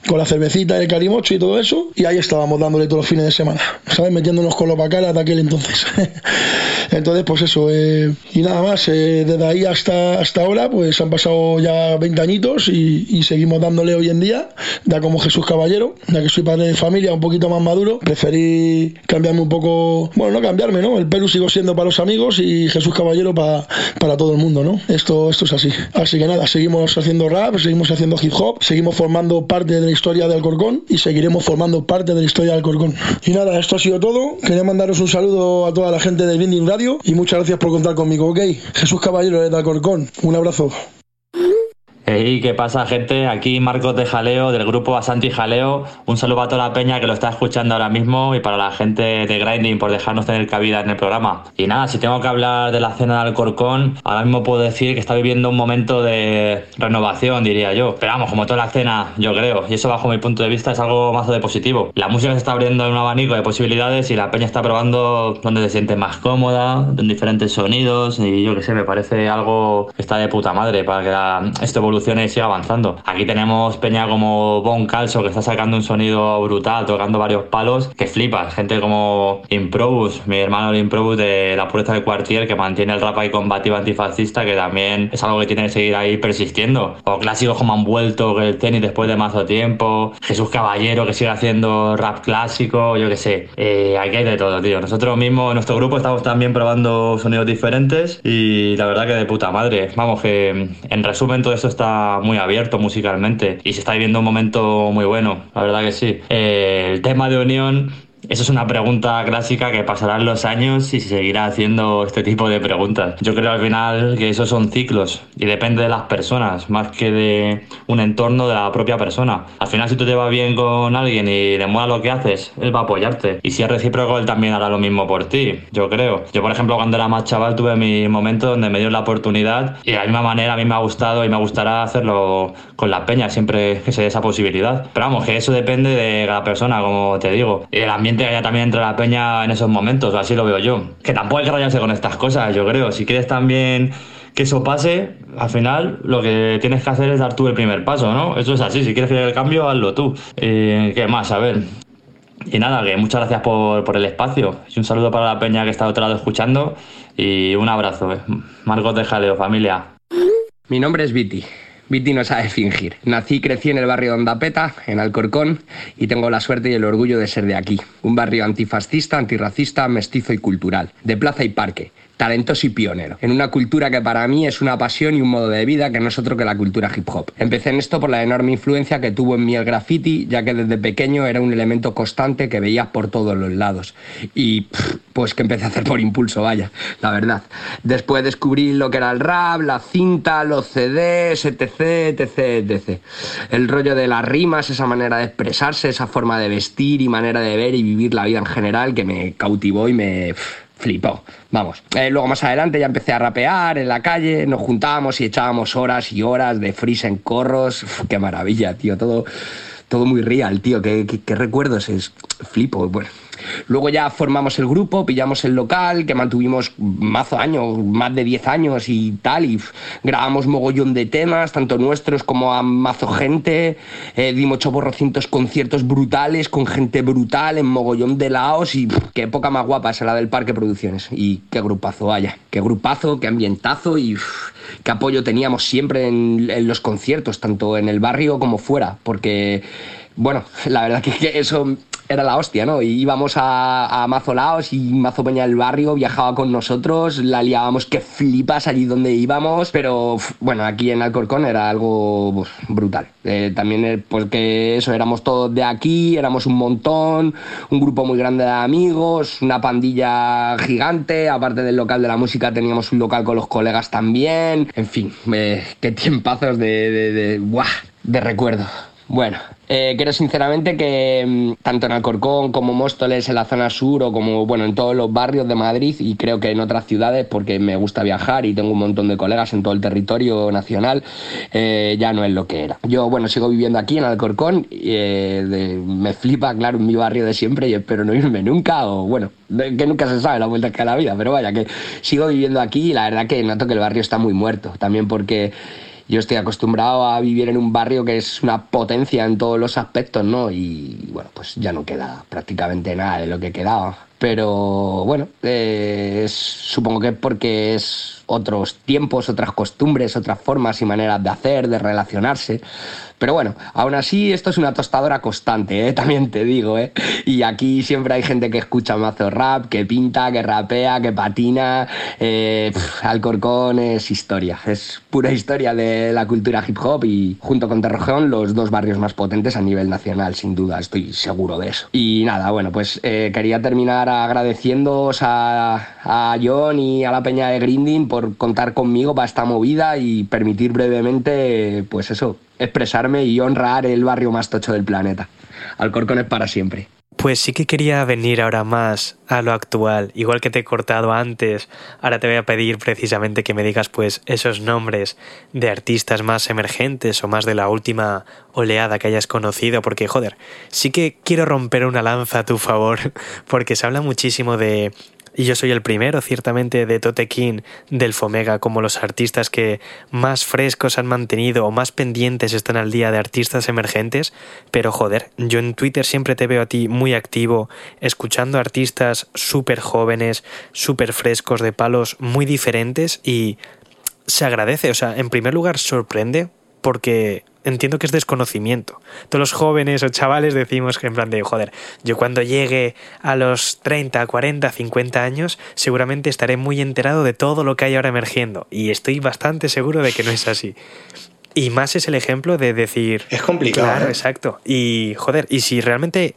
con la cervecita, el carimocho y todo eso y ahí estábamos dándole todos los fines de semana, ¿sabes? Metiéndonos con los bacalas de aquel entonces. entonces pues eso, eh, y nada más, eh, desde ahí hasta, hasta ahora pues han pasado ya 20 añitos y, seguimos dándole hoy en día, ya como Jesús Caballero, ya que soy padre de familia un poquito más maduro, preferí cambiarme un poco, bueno, no cambiarme, ¿no? El pelo sigo siendo para los amigos y Jesús Caballero para, para todo el mundo, ¿no? Esto, esto es así. Así que nada, seguimos haciendo rap, seguimos haciendo hip hop, seguimos formando parte de la historia de Alcorcón y seguiremos formando parte de la historia de Alcorcón. Y nada, esto ha sido todo. Quería mandaros un saludo a toda la gente de Binding Radio y muchas gracias por contar conmigo, ¿ok? Jesús Caballero de Alcorcón, un abrazo. ¿Y qué pasa, gente? Aquí Marcos de Jaleo, del grupo Asanti Jaleo. Un saludo a toda la peña que lo está escuchando ahora mismo y para la gente de Grinding por dejarnos tener cabida en el programa. Y nada, si tengo que hablar de la cena de Alcorcón, ahora mismo puedo decir que está viviendo un momento de renovación, diría yo. Pero vamos, como toda la cena, yo creo. Y eso, bajo mi punto de vista, es algo más de positivo. La música se está abriendo en un abanico de posibilidades y la peña está probando donde se siente más cómoda, en diferentes sonidos. Y yo qué sé, me parece algo que está de puta madre para que esto evolucione y siga avanzando. Aquí tenemos peña como Bon Calso que está sacando un sonido brutal, tocando varios palos, que flipas. Gente como Improbus, mi hermano el Improbus de La Pureza del Cuartier, que mantiene el rap ahí combativo antifascista, que también es algo que tiene que seguir ahí persistiendo. O clásicos como han vuelto, el tenis después de mazo tiempo, Jesús Caballero que sigue haciendo rap clásico, yo qué sé. Eh, aquí hay de todo, tío. Nosotros mismos, nuestro grupo, estamos también probando sonidos diferentes y la verdad que de puta madre. Vamos, que en resumen todo esto está muy abierto musicalmente y se está viviendo un momento muy bueno, la verdad que sí. Eh, el tema de unión eso es una pregunta clásica que pasarán los años y se seguirá haciendo este tipo de preguntas. Yo creo al final que esos son ciclos y depende de las personas más que de un entorno de la propia persona. Al final si tú te vas bien con alguien y le mola lo que haces, él va a apoyarte. Y si es recíproco, él también hará lo mismo por ti, yo creo. Yo por ejemplo cuando era más chaval tuve mi momento donde me dio la oportunidad y de la misma manera a mí me ha gustado y me gustará hacerlo con la peña siempre que se dé esa posibilidad. Pero vamos, que eso depende de la persona, como te digo. Y el ambiente que haya también entre la peña en esos momentos, así lo veo yo. Que tampoco hay que rayarse con estas cosas, yo creo. Si quieres también que eso pase, al final lo que tienes que hacer es dar tú el primer paso, ¿no? Eso es así, si quieres hacer el cambio, hazlo tú. Eh, ¿Qué más? A ver. Y nada, que muchas gracias por, por, el espacio. Y un saludo para la peña que está otro lado escuchando. Y un abrazo. Eh. Marcos de Jaleo, familia. Mi nombre es Viti. Viti no sabe fingir. Nací y crecí en el barrio de Ondapeta, en Alcorcón, y tengo la suerte y el orgullo de ser de aquí. Un barrio antifascista, antirracista, mestizo y cultural, de plaza y parque talentoso y pionero, en una cultura que para mí es una pasión y un modo de vida que no es otro que la cultura hip hop. Empecé en esto por la enorme influencia que tuvo en mí el graffiti, ya que desde pequeño era un elemento constante que veías por todos los lados. Y pues que empecé a hacer por impulso, vaya, la verdad. Después descubrí lo que era el rap, la cinta, los CDs, etc, etc, etc. El rollo de las rimas, esa manera de expresarse, esa forma de vestir y manera de ver y vivir la vida en general que me cautivó y me flipó. Vamos. Eh, luego más adelante ya empecé a rapear en la calle, nos juntábamos y echábamos horas y horas de freeze en corros. qué maravilla, tío. Todo, todo muy real, tío. Qué, qué recuerdos es. Flipo. Bueno, Luego ya formamos el grupo, pillamos el local, que mantuvimos mazo años, más de 10 años y tal, y grabamos mogollón de temas, tanto nuestros como a mazo gente, eh, dimos choborrocientos conciertos brutales, con gente brutal, en mogollón de laos, y qué época más guapa esa la del Parque Producciones, y qué grupazo vaya, qué grupazo, qué ambientazo, y qué apoyo teníamos siempre en, en los conciertos, tanto en el barrio como fuera, porque bueno, la verdad que eso era la hostia, ¿no? Íbamos a, a Mazolaos y Mazo Peña del Barrio viajaba con nosotros, la liábamos que flipas allí donde íbamos, pero bueno, aquí en Alcorcón era algo pues, brutal. Eh, también porque eso, éramos todos de aquí, éramos un montón, un grupo muy grande de amigos, una pandilla gigante, aparte del local de la música teníamos un local con los colegas también, en fin, eh, qué tiempazos de, de, de, de recuerdo. Bueno, eh, creo sinceramente que mm, tanto en Alcorcón como Móstoles, en la zona sur o como bueno en todos los barrios de Madrid y creo que en otras ciudades porque me gusta viajar y tengo un montón de colegas en todo el territorio nacional, eh, ya no es lo que era. Yo bueno sigo viviendo aquí en Alcorcón, eh, me flipa claro en mi barrio de siempre y espero no irme nunca o bueno que nunca se sabe la vuelta que da la vida, pero vaya que sigo viviendo aquí y la verdad que noto que el barrio está muy muerto también porque yo estoy acostumbrado a vivir en un barrio que es una potencia en todos los aspectos, ¿no? Y bueno, pues ya no queda prácticamente nada de lo que quedaba. Pero bueno, eh, supongo que porque es otros tiempos, otras costumbres, otras formas y maneras de hacer, de relacionarse. Pero bueno, aún así esto es una tostadora constante, ¿eh? también te digo, ¿eh? Y aquí siempre hay gente que escucha mazo rap, que pinta, que rapea, que patina. Eh, Alcorcón es historia, es pura historia de la cultura hip hop y junto con Torrejón los dos barrios más potentes a nivel nacional, sin duda, estoy seguro de eso. Y nada, bueno, pues quería terminar agradeciéndoos a, a John y a la Peña de Grinding por contar conmigo para esta movida y permitir brevemente, pues eso, expresarme y honrar el barrio más tocho del planeta. Alcorcón es para siempre. Pues sí que quería venir ahora más a lo actual, igual que te he cortado antes, ahora te voy a pedir precisamente que me digas pues esos nombres de artistas más emergentes o más de la última oleada que hayas conocido, porque joder, sí que quiero romper una lanza a tu favor, porque se habla muchísimo de y yo soy el primero, ciertamente, de Totequín, del Fomega, como los artistas que más frescos han mantenido o más pendientes están al día de artistas emergentes, pero joder, yo en Twitter siempre te veo a ti muy activo, escuchando artistas súper jóvenes, súper frescos, de palos muy diferentes y se agradece, o sea, en primer lugar sorprende porque entiendo que es desconocimiento. Todos los jóvenes o chavales decimos que en plan de, joder, yo cuando llegue a los 30, 40, 50 años, seguramente estaré muy enterado de todo lo que hay ahora emergiendo. Y estoy bastante seguro de que no es así. Y más es el ejemplo de decir... Es complicado. Claro, ¿eh? exacto. Y, joder, y si realmente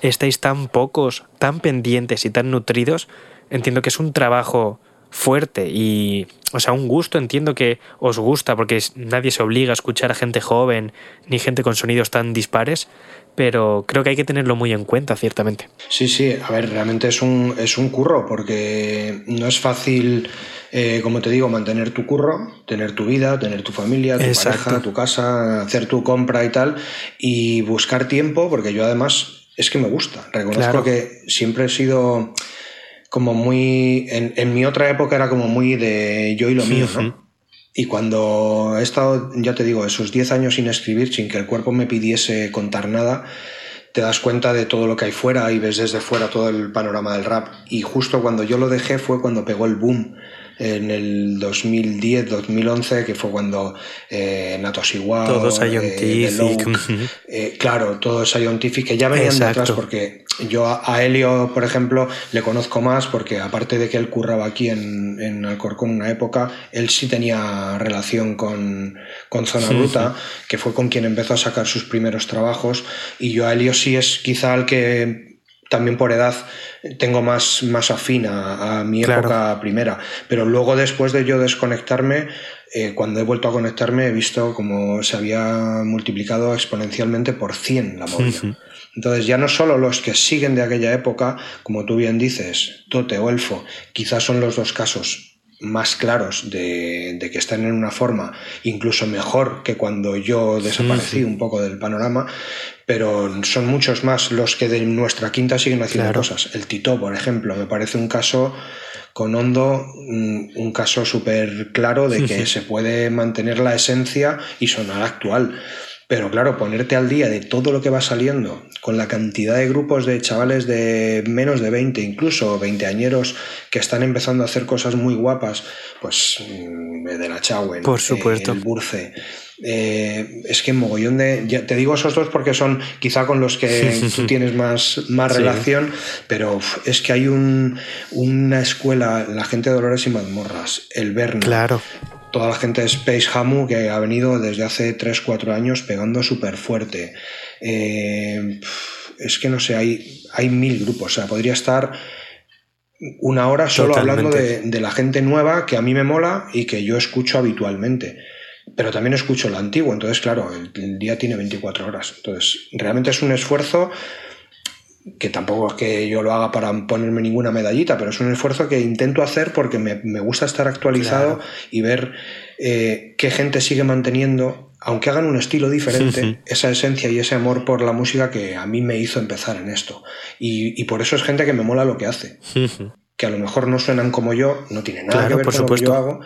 estáis tan pocos, tan pendientes y tan nutridos, entiendo que es un trabajo fuerte y, o sea, un gusto, entiendo que os gusta porque nadie se obliga a escuchar a gente joven ni gente con sonidos tan dispares, pero creo que hay que tenerlo muy en cuenta, ciertamente. Sí, sí, a ver, realmente es un, es un curro porque no es fácil, eh, como te digo, mantener tu curro, tener tu vida, tener tu familia, tu Exacto. pareja, tu casa, hacer tu compra y tal, y buscar tiempo, porque yo además es que me gusta. Reconozco Claro. que siempre he sido como muy. En, en mi otra época era como muy de yo y lo mío, ¿no? Y cuando he estado, ya te digo, esos 10 años sin escribir, sin que el cuerpo me pidiese contar nada, te das cuenta de todo lo que hay fuera y ves desde fuera todo el panorama del rap. Y justo cuando yo lo dejé fue cuando pegó el boom en el 2010, 2011, que fue cuando eh, Nato Siguao, Todo eh, Scientific, eh, claro, todo Scientific, que ya venían Exacto. detrás porque yo a, Helio, por ejemplo, le conozco más porque aparte de que él curraba aquí en, en Alcorcón una época, él sí tenía relación con, con Zona Sí, Bruta, que fue con quien empezó a sacar sus primeros trabajos, y yo a Helio sí es quizá el que también por edad tengo más, más afín a, a mi Claro. época primera. Pero luego, después de yo desconectarme, eh, cuando he vuelto a conectarme, he visto como se había multiplicado exponencialmente por 100 la movida. Entonces, ya no solo los que siguen de aquella época, como tú bien dices, Tote o Elfo, quizás son los dos casos más claros de, de que están en una forma incluso mejor que cuando yo desaparecí un poco del panorama, pero son muchos más los que de nuestra quinta siguen haciendo Claro. cosas. El Tito, por ejemplo, me parece un caso con Hondo, mm, un caso súper claro de que se puede mantener la esencia y sonar actual. Pero claro, ponerte al día de todo lo que va saliendo, con la cantidad de grupos de chavales de menos de 20, incluso 20 añeros, que están empezando a hacer cosas muy guapas, pues mm, de la Chauen, Por supuesto. el Burce. Eh, es que mogollón de. ya te digo esos dos porque son quizá con los que tú tienes más, más Sí. relación, pero es que hay un, una escuela, la gente de Dolores y Mazmorras, el Berna, Claro. toda la gente de Space Hamu que ha venido desde hace 3-4 años pegando súper fuerte. Eh, es que no sé, hay, hay mil grupos, o sea, podría estar una hora solo hablando de la gente nueva que a mí me mola y que yo escucho habitualmente. Pero también escucho lo antiguo, entonces claro, el, el día tiene 24 horas. Entonces, realmente es un esfuerzo que tampoco es que yo lo haga para ponerme ninguna medallita, pero es un esfuerzo que intento hacer porque me, me gusta estar actualizado Claro. y ver eh, qué gente sigue manteniendo, aunque hagan un estilo diferente, esa esencia y ese amor por la música que a mí me hizo empezar en esto. Y, y por eso es gente que me mola lo que hace. Que a lo mejor no suenan como yo, no tiene nada Claro, que ver por con lo que yo hago,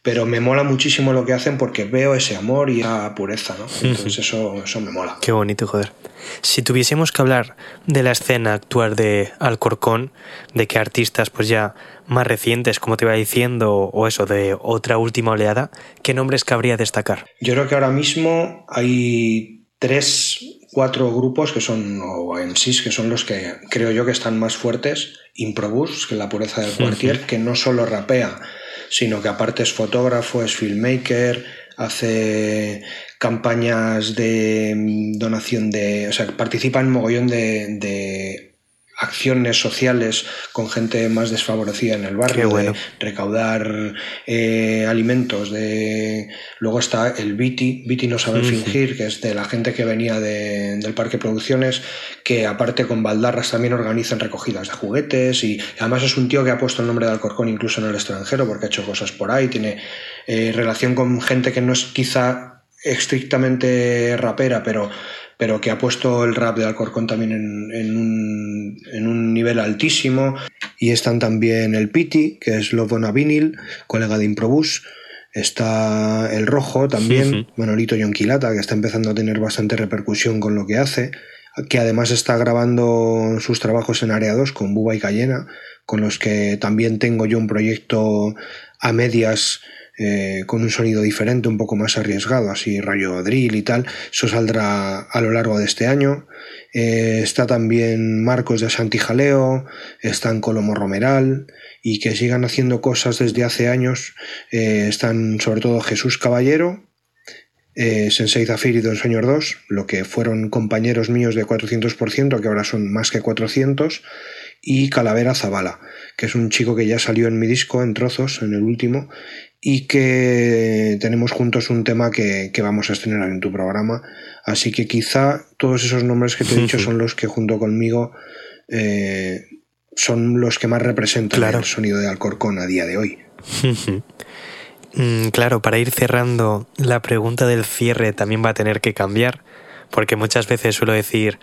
pero me mola muchísimo lo que hacen porque veo ese amor y esa pureza, ¿no? Entonces eso, eso me mola. Qué bonito, joder. Si tuviésemos que hablar de la escena actual de Alcorcón, de qué artistas pues ya más recientes, como te iba diciendo, o eso, de otra última oleada, ¿qué nombres cabría destacar? Yo creo que ahora mismo hay tres, cuatro grupos que son, o en sí, que son los que creo yo que están más fuertes. Improbus, que es la pureza del cuartier, que no solo rapea, sino que aparte es fotógrafo, es filmmaker, hace campañas de mm, donación de. O sea, participa en mogollón de, de acciones sociales con gente más desfavorecida en el barrio, bueno. de recaudar eh, alimentos, de luego está el Viti, Viti no sabe Ujú. fingir, que es de la gente que venía de- del Parque Producciones, que aparte con Baldarras también organizan recogidas de juguetes y además es un tío que ha puesto el nombre de Alcorcón incluso en el extranjero porque ha hecho cosas por ahí, tiene eh, relación con gente que no es quizá estrictamente rapera, pero, pero que ha puesto el rap de Alcorcón también en, en un, en un nivel altísimo. Y están también el Piti, que es Lobona Vinil, colega de Improbus. Está el Rojo también, Ujú. Manolito Yonquilata, que está empezando a tener bastante repercusión con lo que hace, que además está grabando sus trabajos en Área 2 con Buba y Cayena, con los que también tengo yo un proyecto a medias eh, con un sonido diferente, un poco más arriesgado, así rayo drill y tal. Eso saldrá a lo largo de este año. Eh, está también Marcos de Santi Jaleo, están Colomo Romeral y que sigan haciendo cosas desde hace años. Eh, están sobre todo Jesús Caballero, Sensei Zafir y Don Señor 2, lo que fueron compañeros míos de 400%, que ahora son más que 400, y Calavera Zabala, que es un chico que ya salió en mi disco en trozos, en el último, y que tenemos juntos un tema que, que vamos a estrenar en tu programa. Así que quizá todos esos nombres que te he dicho son los que junto conmigo eh, son los que más representan Claro. el sonido de Alcorcón a día de hoy. Mm, claro, para ir cerrando, la pregunta del cierre también va a tener que cambiar, porque muchas veces suelo decir,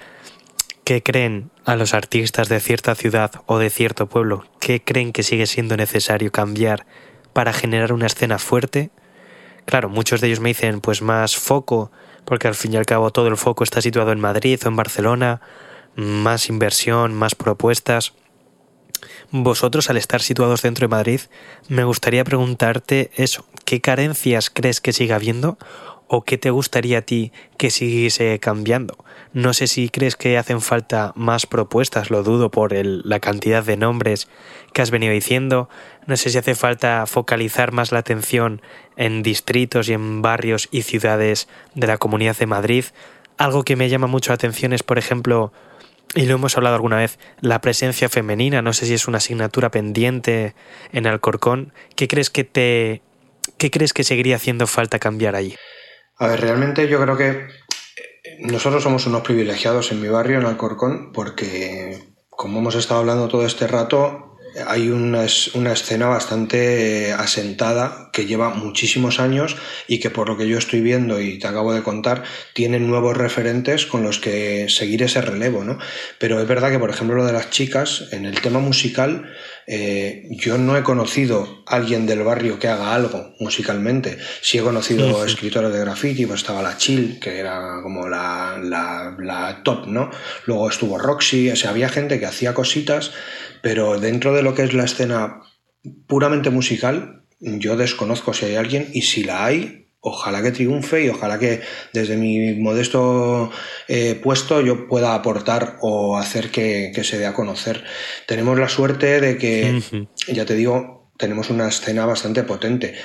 ¿qué creen a los artistas de cierta ciudad o de cierto pueblo? ¿Qué creen que sigue siendo necesario cambiar para generar una escena fuerte? Claro, muchos de ellos me dicen, pues más foco, porque al fin y al cabo todo el foco está situado en Madrid o en Barcelona, más inversión, más propuestas. Vosotros, al estar situados dentro de Madrid, me gustaría preguntarte eso, ¿qué carencias crees que siga habiendo o qué te gustaría a ti que siguiese cambiando? No sé si crees que hacen falta más propuestas, lo dudo por el- la cantidad de nombres que has venido diciendo, no sé si hace falta focalizar más la atención en distritos y en barrios y ciudades de la Comunidad de Madrid. Algo que me llama mucho la atención es, por ejemplo, y lo hemos hablado alguna vez, la presencia femenina, no sé si es una asignatura pendiente en Alcorcón. ¿Qué crees que te qué crees que seguiría haciendo falta cambiar allí? A ver, realmente yo creo que eh, nosotros somos unos privilegiados en mi barrio, en Alcorcón, porque como hemos estado hablando todo este rato, hay una, una escena bastante eh, asentada que lleva muchísimos años y que por lo que yo estoy viendo y te acabo de contar, tiene nuevos referentes con los que seguir ese relevo, ¿no? Pero es verdad que, por ejemplo, lo de las chicas, en el tema musical, eh, yo no he conocido a alguien del barrio que haga algo musicalmente. Sí he conocido Ujú. escritores de graffiti, pues estaba la Chill, que era como la, la, la top, ¿no? Luego estuvo Roxy, o sea, había gente que hacía cositas, pero dentro de lo que es la escena puramente musical, yo desconozco si hay alguien y si la hay, ojalá que triunfe y ojalá que desde mi modesto eh, puesto yo pueda aportar o hacer que, que se dé a conocer. Tenemos la suerte de que, ya te digo, tenemos una escena bastante potente,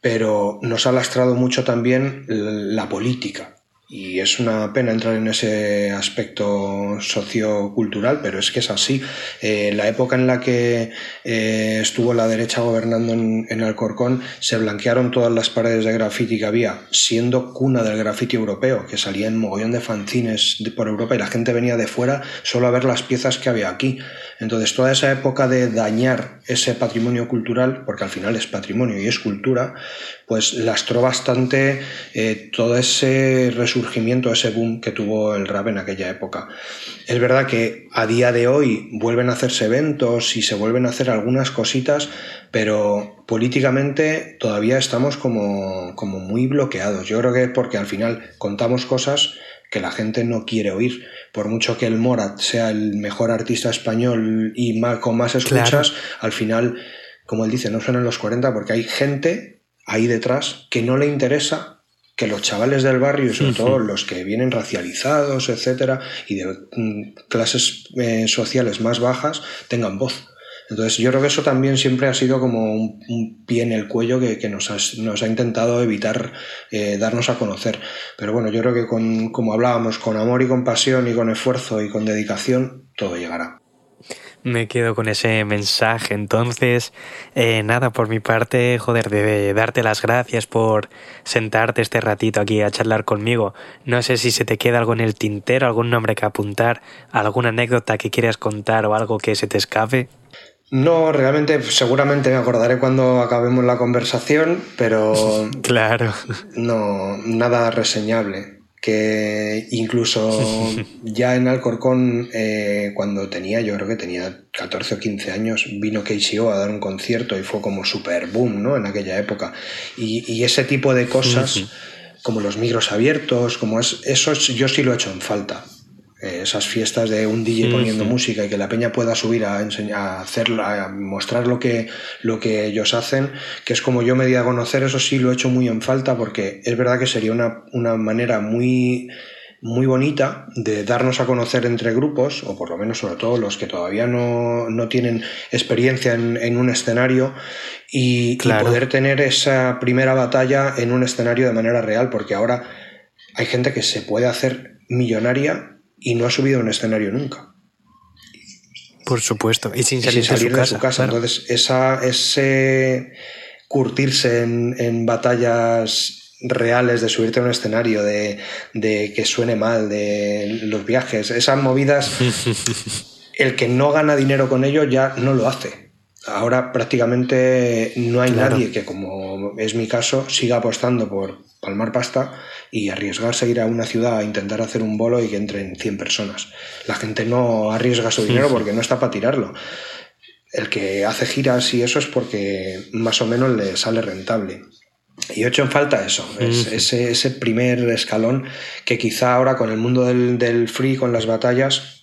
pero nos ha lastrado mucho también la política. Y es una pena entrar en ese aspecto sociocultural, pero es que es así. Eh, la época en la que eh, estuvo la derecha gobernando en, Alcorcón, se blanquearon todas las paredes de graffiti que había, siendo cuna del graffiti europeo, que salía en mogollón de fanzines por Europa y la gente venía de fuera solo a ver las piezas que había aquí. Entonces, toda esa época de dañar ese patrimonio cultural, porque al final es patrimonio y es cultura, pues lastró bastante eh, todo ese resurgimiento, ese boom que tuvo el rap en aquella época. Es verdad que a día de hoy vuelven a hacerse eventos y se vuelven a hacer algunas cositas, pero políticamente todavía estamos como, como muy bloqueados. Yo creo que porque al final contamos cosas que la gente no quiere oír. Por mucho que el Morat sea el mejor artista español y con más escuchas, al final, como él dice, no suenan los 40 porque hay gente ahí detrás que no le interesa que los chavales del barrio, sobre todo los que vienen racializados, etcétera, y de mm, clases eh, sociales más bajas, tengan voz. Entonces yo creo que eso también siempre ha sido como un, pie en el cuello que, nos, ha, intentado evitar eh, darnos a conocer. Pero bueno, yo creo que con, como hablábamos, con amor y con pasión y con esfuerzo y con dedicación, todo llegará. Me quedo con ese mensaje. Entonces, eh, nada, por mi parte, joder, de darte las gracias por sentarte este ratito aquí a charlar conmigo. No sé si se te queda algo en el tintero, algún nombre que apuntar, alguna anécdota que quieras contar o algo que se te escape. No, realmente seguramente me acordaré cuando acabemos la conversación, pero... claro. No, nada reseñable. Que incluso ya en Alcorcón, eh, cuando tenía, yo creo que tenía 14 o 15 años, vino KCO a dar un concierto y fue como super boom, ¿no? En aquella época. Y, y ese tipo de cosas, como los micros abiertos, como es, eso yo sí lo he hecho en falta esas fiestas de un DJ poniendo música y que la peña pueda subir a enseñar, a hacer, a mostrar lo que, lo que ellos hacen, que es como yo me di a conocer, eso sí lo he hecho muy en falta porque es verdad que sería una, una manera muy muy bonita de darnos a conocer entre grupos, o por lo menos sobre todo los que todavía no, no tienen experiencia en, en un escenario, y, y, poder tener esa primera batalla en un escenario de manera real, porque ahora hay gente que se puede hacer millonaria y no ha subido a un escenario nunca. Por supuesto, y sin salir, de, su casa. Entonces, esa, ese curtirse en, batallas reales, de subirte a un escenario, de, de, que suene mal, de los viajes, esas movidas, el que no gana dinero con ello ya no lo hace. Ahora prácticamente no hay nadie que, como es mi caso, siga apostando por palmar pasta y arriesgarse a ir a una ciudad a intentar hacer un bolo y que entren 100 personas. La gente no arriesga su dinero porque no está para tirarlo. El que hace giras y eso es porque más o menos le sale rentable. Y he hecho en falta eso, ese, ese, primer escalón que quizá ahora con el mundo del, del free, con las batallas,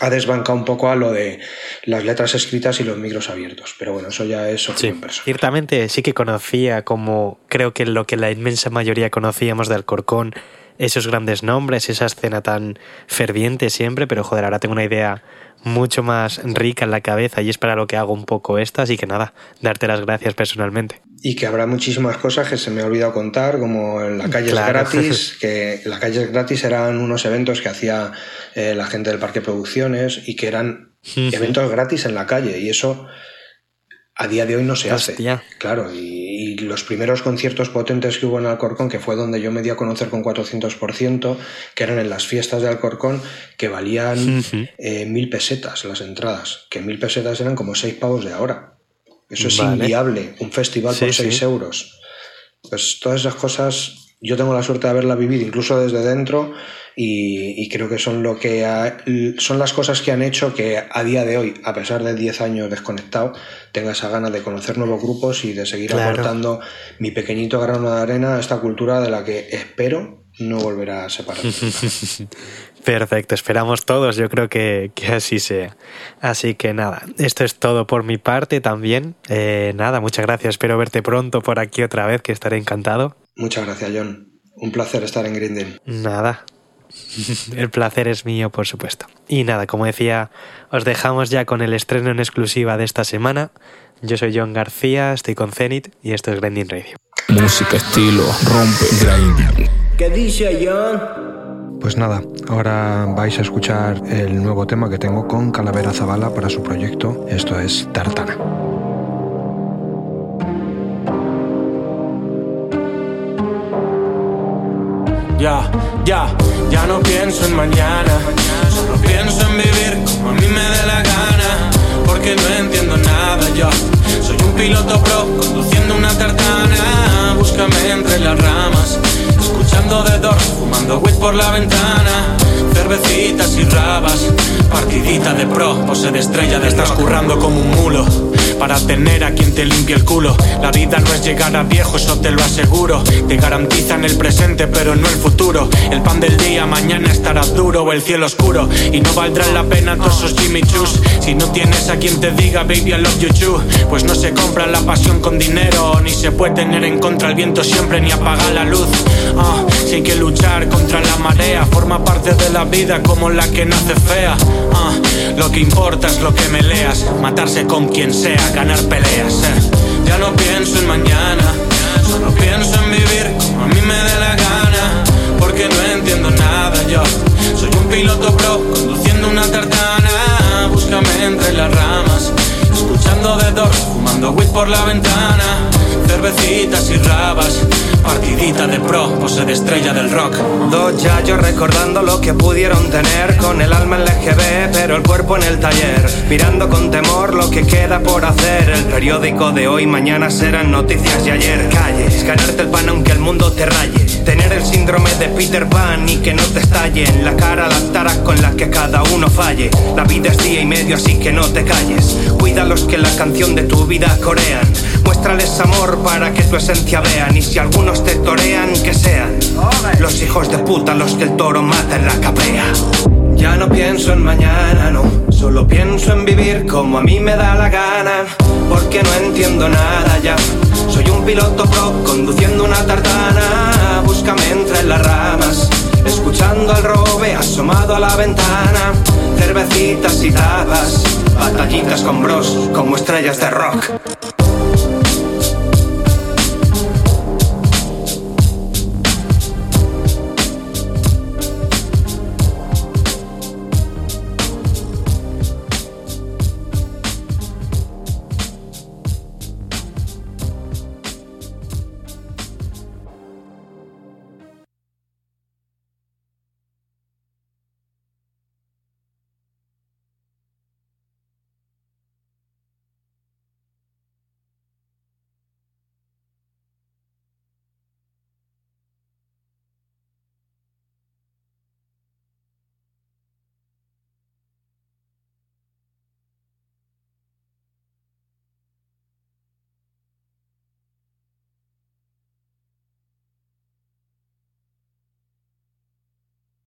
ha desbancado un poco a lo de las letras escritas y los micros abiertos. Pero bueno, eso ya es opinión Ciertamente sí que conocía como creo que lo que la inmensa mayoría conocíamos del Corcón, esos grandes nombres, esa escena tan ferviente siempre, pero joder, ahora tengo una idea mucho más rica en la cabeza y es para lo que hago un poco esta, así que nada, darte las gracias personalmente. Y que habrá muchísimas cosas que se me ha olvidado contar, como en la calle gratis, que la calle gratis eran unos eventos que hacía eh, la gente del Parque Producciones y que eran eventos gratis en la calle y eso a día de hoy no se hace. Claro, y, los primeros conciertos potentes que hubo en Alcorcón, que fue donde yo me di a conocer con 400%, que eran en las fiestas de Alcorcón, que valían eh, mil pesetas las entradas, que mil pesetas eran como seis pavos de ahora. Eso es inviable, un festival por seis euros. Pues todas esas cosas yo tengo la suerte de haberla vivido incluso desde dentro y, creo que son lo que son las cosas que han hecho que a día de hoy, a pesar de 10 años desconectado, tenga esa gana de conocer nuevos grupos y de seguir aportando mi pequeñito grano de arena a esta cultura de la que espero no volverá a separar. Perfecto, esperamos todos, yo creo que, así sea. Así que nada, esto es todo por mi parte también. Eh, nada, muchas gracias, espero verte pronto por aquí otra vez, que estaré encantado. Muchas gracias, John. Un placer estar en Grindel. Nada. El placer es mío, por supuesto. Y nada, como decía, os dejamos ya con el estreno en exclusiva de esta semana. Yo soy John García, estoy con Zenith y esto es Grinding Radio. Música, estilo, rompe, grinding. ¿Qué dice John? Pues nada, ahora vais a escuchar el nuevo tema que tengo con Calavera Zavala para su proyecto. Esto es Tartana. Ya, ya, ya no pienso en mañana. Solo pienso en vivir como a mí me dé la gana. Porque no entiendo nada yo. Soy un piloto pro conduciendo una tartana. Búscame entre las ramas escuchando de Doors, fumando weed por la ventana. Cervecitas y rabas, partidita de pro, pose de estrella de estás currando como un mulo para tener a quien te limpie el culo. La vida no es llegar a viejo, eso te lo aseguro. Te garantizan el presente, pero no el futuro. El pan del día mañana estará duro o el cielo oscuro. Y no valdrá la pena todos esos Jimmy Chus. Si no tienes a quien te diga, baby, I love you too. Pues no se compra la pasión con dinero, ni se puede tener en contra el viento siempre, ni apagar la luz. Ah, si que luchar contra la marea, forma parte de la vida como la que nace fea. Ah, lo que importa es lo que me leas, matarse con quien sea, ganar peleas. Eh. Ya no pienso en mañana, solo pienso en vivir como a mí me dé la gana, porque no entiendo nada yo. Soy un piloto pro conduciendo una tartana, búscame entre las ramas, escuchando de dos, fumando weed por la ventana, cervecitas y rabas Partidita de pro, pose de estrella del rock. Dos yayos recordando lo que pudieron tener con el alma en la EGB, pero el cuerpo en el taller. Mirando con temor lo que queda por hacer. El periódico de hoy, mañana serán noticias de ayer. De Peter Pan y que no te estalle en la cara las taras con las que cada uno falle. La vida es día y medio, así que no te calles. Cuida los que la canción de tu vida corean. Muéstrales amor para que tu esencia vean. Y si algunos te torean, que sean los hijos de puta los que el toro mata en la caprea. Ya no pienso en mañana, no. Solo pienso en vivir como a mí me da la gana. Porque no entiendo nada ya. Soy un piloto pro conduciendo una tartana. Búscame entre las ramas. Escuchando al robe asomado a la ventana. Cervecitas y tapas. Batallitas con bros como estrellas de rock.